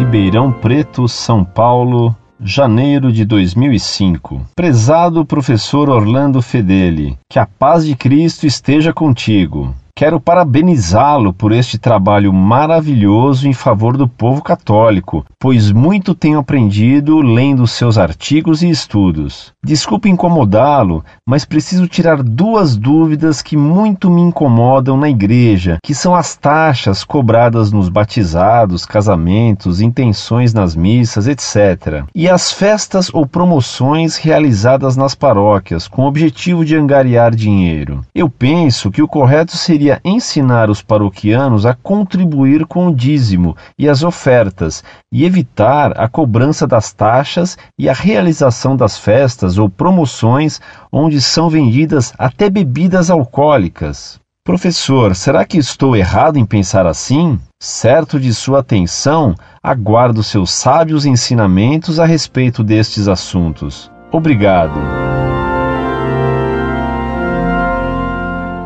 Ribeirão Preto, São Paulo, janeiro de 2005. Prezado professor Orlando Fedeli, que a paz de Cristo esteja contigo. Quero parabenizá-lo por este trabalho maravilhoso em favor do povo católico, pois muito tenho aprendido lendo seus artigos e estudos. Desculpe incomodá-lo, mas preciso tirar duas dúvidas que muito me incomodam na igreja, que são as taxas cobradas nos batizados, casamentos, intenções nas missas, etc. E as festas ou promoções realizadas nas paróquias com o objetivo de angariar dinheiro. Eu penso que o correto seria ensinar os paroquianos a contribuir com o dízimo e as ofertas e evitar a cobrança das taxas e a realização das festas ou promoções onde são vendidas até bebidas alcoólicas. Professor, será que estou errado em pensar assim? Certo de sua atenção, aguardo seus sábios ensinamentos a respeito destes assuntos. Obrigado.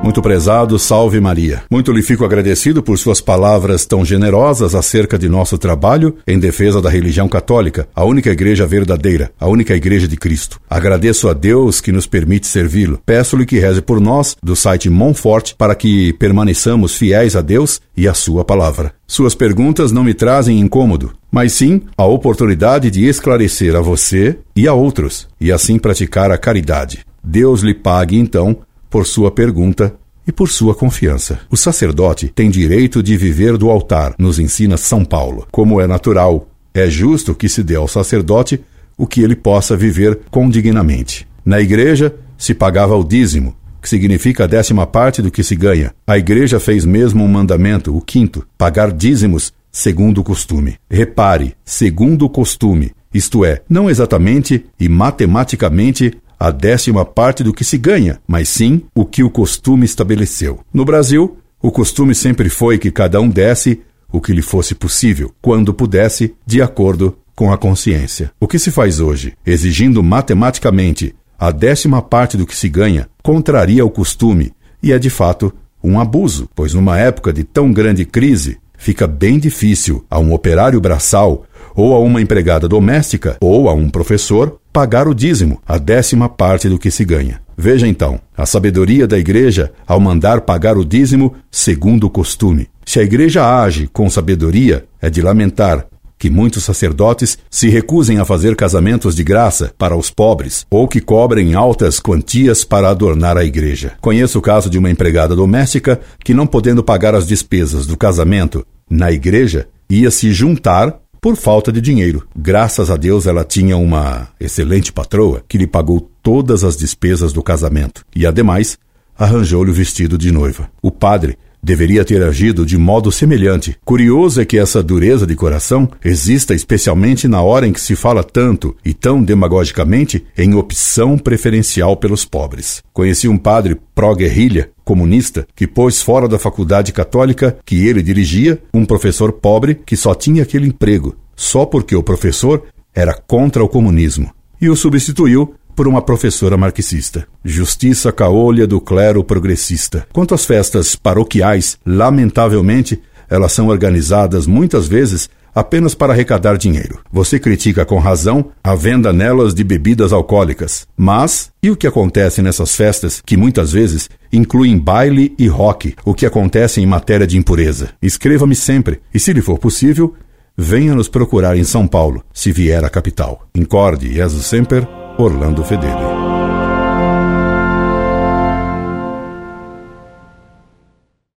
Muito prezado, salve Maria. Muito lhe fico agradecido por suas palavras tão generosas acerca de nosso trabalho em defesa da religião católica, a única igreja verdadeira, a única igreja de Cristo. Agradeço a Deus que nos permite servi-lo. Peço-lhe que reze por nós, do site Monfort, para que permaneçamos fiéis a Deus e à sua palavra. Suas perguntas não me trazem incômodo, mas sim a oportunidade de esclarecer a você e a outros, e assim praticar a caridade. Deus lhe pague, então, por sua pergunta e por sua confiança. O sacerdote tem direito de viver do altar, nos ensina São Paulo. Como é natural, é justo que se dê ao sacerdote o que ele possa viver condignamente. Na igreja se pagava o dízimo, que significa a décima parte do que se ganha. A igreja fez mesmo um mandamento, o quinto, pagar dízimos segundo o costume. Repare, segundo o costume, isto é, não exatamente e matematicamente a décima parte do que se ganha, mas sim o que o costume estabeleceu. No Brasil, o costume sempre foi que cada um desse o que lhe fosse possível, quando pudesse, de acordo com a consciência. O que se faz hoje, exigindo matematicamente a décima parte do que se ganha, contraria o costume e é de fato um abuso, pois numa época de tão grande crise, fica bem difícil a um operário braçal ou a uma empregada doméstica ou a um professor pagar o dízimo, a décima parte do que se ganha. Veja então, a sabedoria da igreja ao mandar pagar o dízimo segundo o costume. Se a igreja age com sabedoria, é de lamentar que muitos sacerdotes se recusem a fazer casamentos de graça para os pobres ou que cobrem altas quantias para adornar a igreja. Conheço o caso de uma empregada doméstica que, não podendo pagar as despesas do casamento na igreja, ia se juntar por falta de dinheiro. Graças a Deus ela tinha uma excelente patroa que lhe pagou todas as despesas do casamento e, ademais, arranjou-lhe o vestido de noiva. O padre deveria ter agido de modo semelhante. Curioso é que essa dureza de coração exista especialmente na hora em que se fala tanto e tão demagogicamente em opção preferencial pelos pobres. Conheci um padre pró-guerrilha, comunista, que pôs fora da faculdade católica que ele dirigia um professor pobre que só tinha aquele emprego, só porque o professor era contra o comunismo, e o substituiu por uma professora marxista. Justiça caolha do clero progressista. Quanto às festas paroquiais, lamentavelmente, elas são organizadas muitas vezes apenas para arrecadar dinheiro. Você critica com razão a venda nelas de bebidas alcoólicas. Mas e o que acontece nessas festas que muitas vezes incluem baile e rock? O que acontece em matéria de impureza? Escreva-me sempre e, se lhe for possível, venha nos procurar em São Paulo, se vier à capital. Incorde, Jesus Semper, Orlando Fedeli.